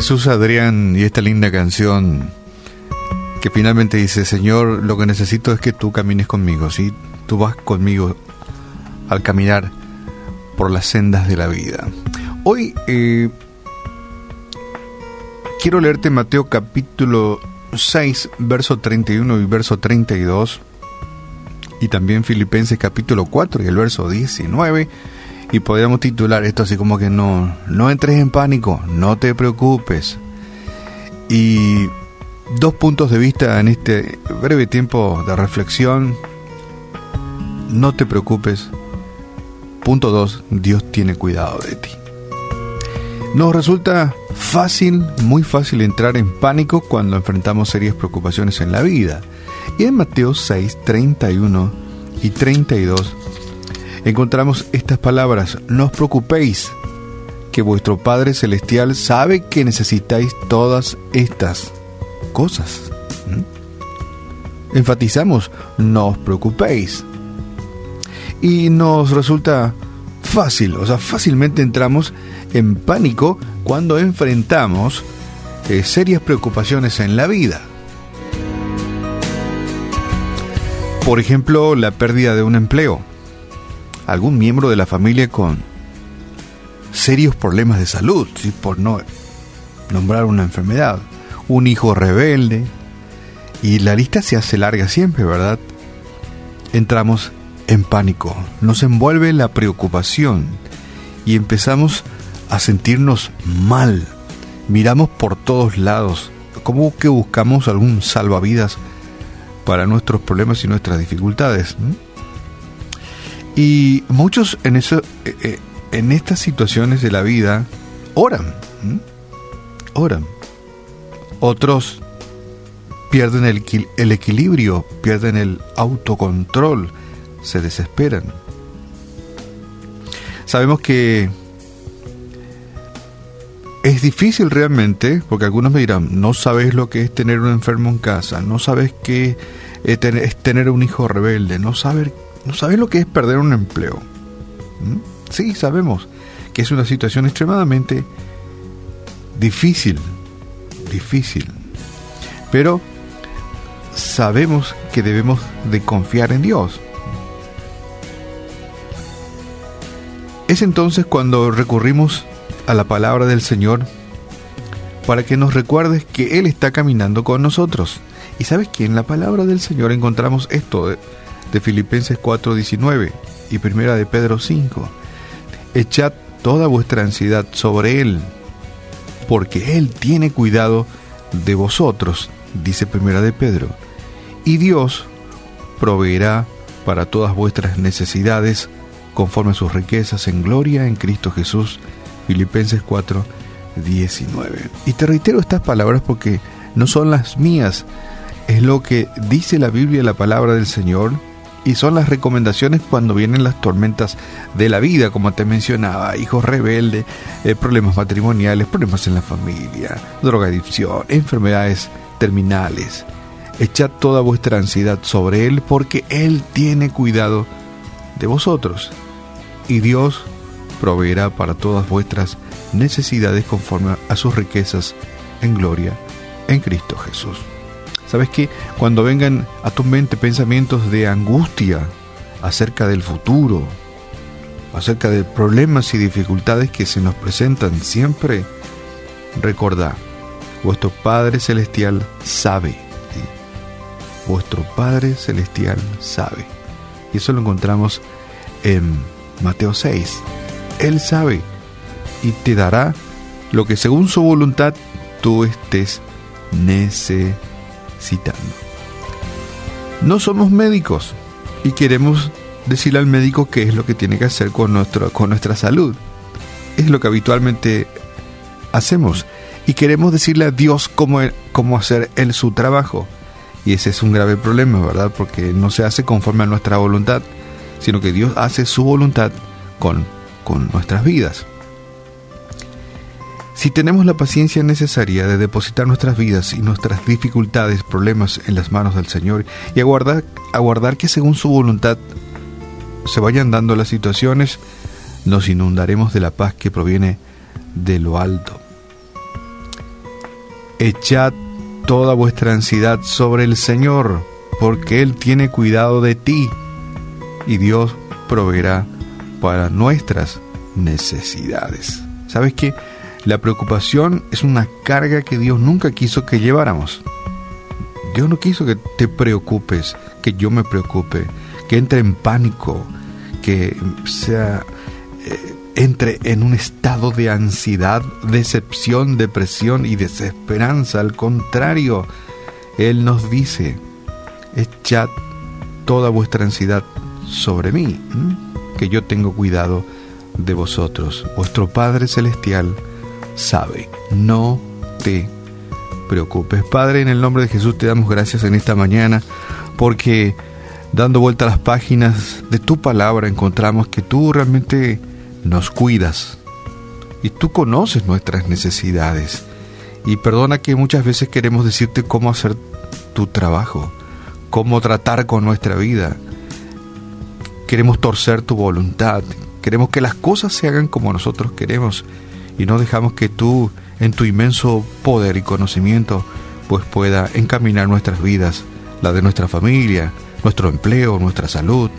Jesús Adrián y esta linda canción que finalmente dice, Señor, lo que necesito es que tú camines conmigo, ¿sí? Tú vas conmigo al caminar por las sendas de la vida. Hoy eh, quiero leerte Mateo capítulo 6, verso 31 y verso 32, y también Filipenses capítulo 4 y el verso 19 y podríamos titular esto así como que no, no entres en pánico, no te preocupes. Y dos puntos de vista en este breve tiempo de reflexión. No te preocupes. Punto dos, Dios tiene cuidado de ti. Nos resulta fácil, muy fácil entrar en pánico cuando enfrentamos serias preocupaciones en la vida. Y en Mateo 6, 31 y 32 encontramos estas palabras, no os preocupéis, que vuestro Padre Celestial sabe que necesitáis todas estas cosas. ¿Mm? Enfatizamos, no os preocupéis. Y nos resulta fácil, o sea, fácilmente entramos en pánico cuando enfrentamos eh, serias preocupaciones en la vida. Por ejemplo, la pérdida de un empleo algún miembro de la familia con serios problemas de salud, por no nombrar una enfermedad, un hijo rebelde, y la lista se hace larga siempre, ¿verdad? Entramos en pánico, nos envuelve la preocupación y empezamos a sentirnos mal. Miramos por todos lados, como que buscamos algún salvavidas para nuestros problemas y nuestras dificultades. Y muchos en, eso, eh, eh, en estas situaciones de la vida oran, oran. Otros pierden el, el equilibrio, pierden el autocontrol, se desesperan. Sabemos que es difícil realmente, porque algunos me dirán, no sabes lo que es tener un enfermo en casa, no sabes qué es tener un hijo rebelde, no sabes ¿No sabes lo que es perder un empleo? ¿Mm? Sí, sabemos que es una situación extremadamente difícil, difícil. Pero sabemos que debemos de confiar en Dios. Es entonces cuando recurrimos a la palabra del Señor para que nos recuerdes que Él está caminando con nosotros. Y sabes que en la palabra del Señor encontramos esto de Filipenses 4:19 y Primera de Pedro 5. Echad toda vuestra ansiedad sobre Él, porque Él tiene cuidado de vosotros, dice Primera de Pedro, y Dios proveerá para todas vuestras necesidades conforme a sus riquezas en gloria en Cristo Jesús. Filipenses 4, 19. Y te reitero estas palabras porque no son las mías, es lo que dice la Biblia, la palabra del Señor, y son las recomendaciones cuando vienen las tormentas de la vida, como te mencionaba, hijos rebeldes, eh, problemas matrimoniales, problemas en la familia, drogadicción, enfermedades terminales. Echad toda vuestra ansiedad sobre Él porque Él tiene cuidado de vosotros. Y Dios proveerá para todas vuestras necesidades conforme a sus riquezas en gloria en Cristo Jesús. ¿Sabes que Cuando vengan a tu mente pensamientos de angustia acerca del futuro, acerca de problemas y dificultades que se nos presentan siempre, recordad, vuestro Padre Celestial sabe. Vuestro Padre Celestial sabe. Y eso lo encontramos en Mateo 6. Él sabe y te dará lo que según su voluntad tú estés necesitando citando. No somos médicos y queremos decirle al médico qué es lo que tiene que hacer con, nuestro, con nuestra salud. Es lo que habitualmente hacemos. Y queremos decirle a Dios cómo, cómo hacer él su trabajo. Y ese es un grave problema, ¿verdad? Porque no se hace conforme a nuestra voluntad, sino que Dios hace su voluntad con, con nuestras vidas. Si tenemos la paciencia necesaria de depositar nuestras vidas y nuestras dificultades, problemas en las manos del Señor y aguardar, aguardar que según su voluntad se vayan dando las situaciones, nos inundaremos de la paz que proviene de lo alto. echad toda vuestra ansiedad sobre el Señor, porque Él tiene cuidado de ti y Dios proveerá para nuestras necesidades. ¿Sabes qué? La preocupación es una carga que Dios nunca quiso que lleváramos. Dios no quiso que te preocupes, que yo me preocupe, que entre en pánico, que sea eh, entre en un estado de ansiedad, decepción, depresión y desesperanza. Al contrario, Él nos dice, echad toda vuestra ansiedad sobre mí, que yo tengo cuidado de vosotros. Vuestro Padre Celestial sabe, no te preocupes. Padre, en el nombre de Jesús te damos gracias en esta mañana porque dando vuelta a las páginas de tu palabra encontramos que tú realmente nos cuidas y tú conoces nuestras necesidades. Y perdona que muchas veces queremos decirte cómo hacer tu trabajo, cómo tratar con nuestra vida. Queremos torcer tu voluntad, queremos que las cosas se hagan como nosotros queremos y no dejamos que tú, en tu inmenso poder y conocimiento, pues pueda encaminar nuestras vidas, la de nuestra familia, nuestro empleo, nuestra salud.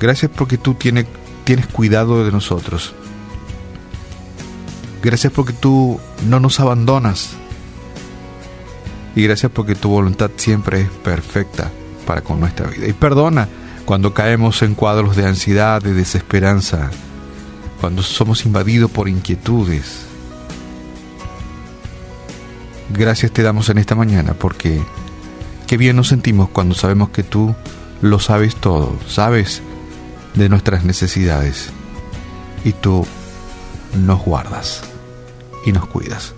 Gracias porque tú tienes tienes cuidado de nosotros. Gracias porque tú no nos abandonas. Y gracias porque tu voluntad siempre es perfecta para con nuestra vida. Y perdona cuando caemos en cuadros de ansiedad, de desesperanza, cuando somos invadidos por inquietudes. Gracias te damos en esta mañana porque qué bien nos sentimos cuando sabemos que tú lo sabes todo, sabes de nuestras necesidades y tú nos guardas y nos cuidas.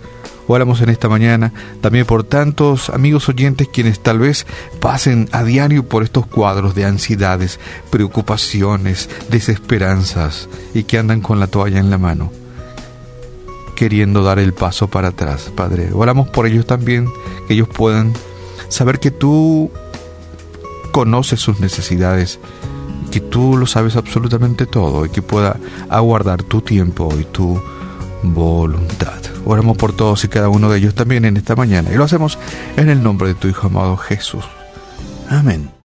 Oramos en esta mañana también por tantos amigos oyentes quienes tal vez pasen a diario por estos cuadros de ansiedades, preocupaciones, desesperanzas y que andan con la toalla en la mano, queriendo dar el paso para atrás, Padre. Oramos por ellos también, que ellos puedan saber que tú conoces sus necesidades que tú lo sabes absolutamente todo y que pueda aguardar tu tiempo y tu voluntad. Oramos por todos y cada uno de ellos también en esta mañana y lo hacemos en el nombre de tu Hijo amado Jesús. Amén.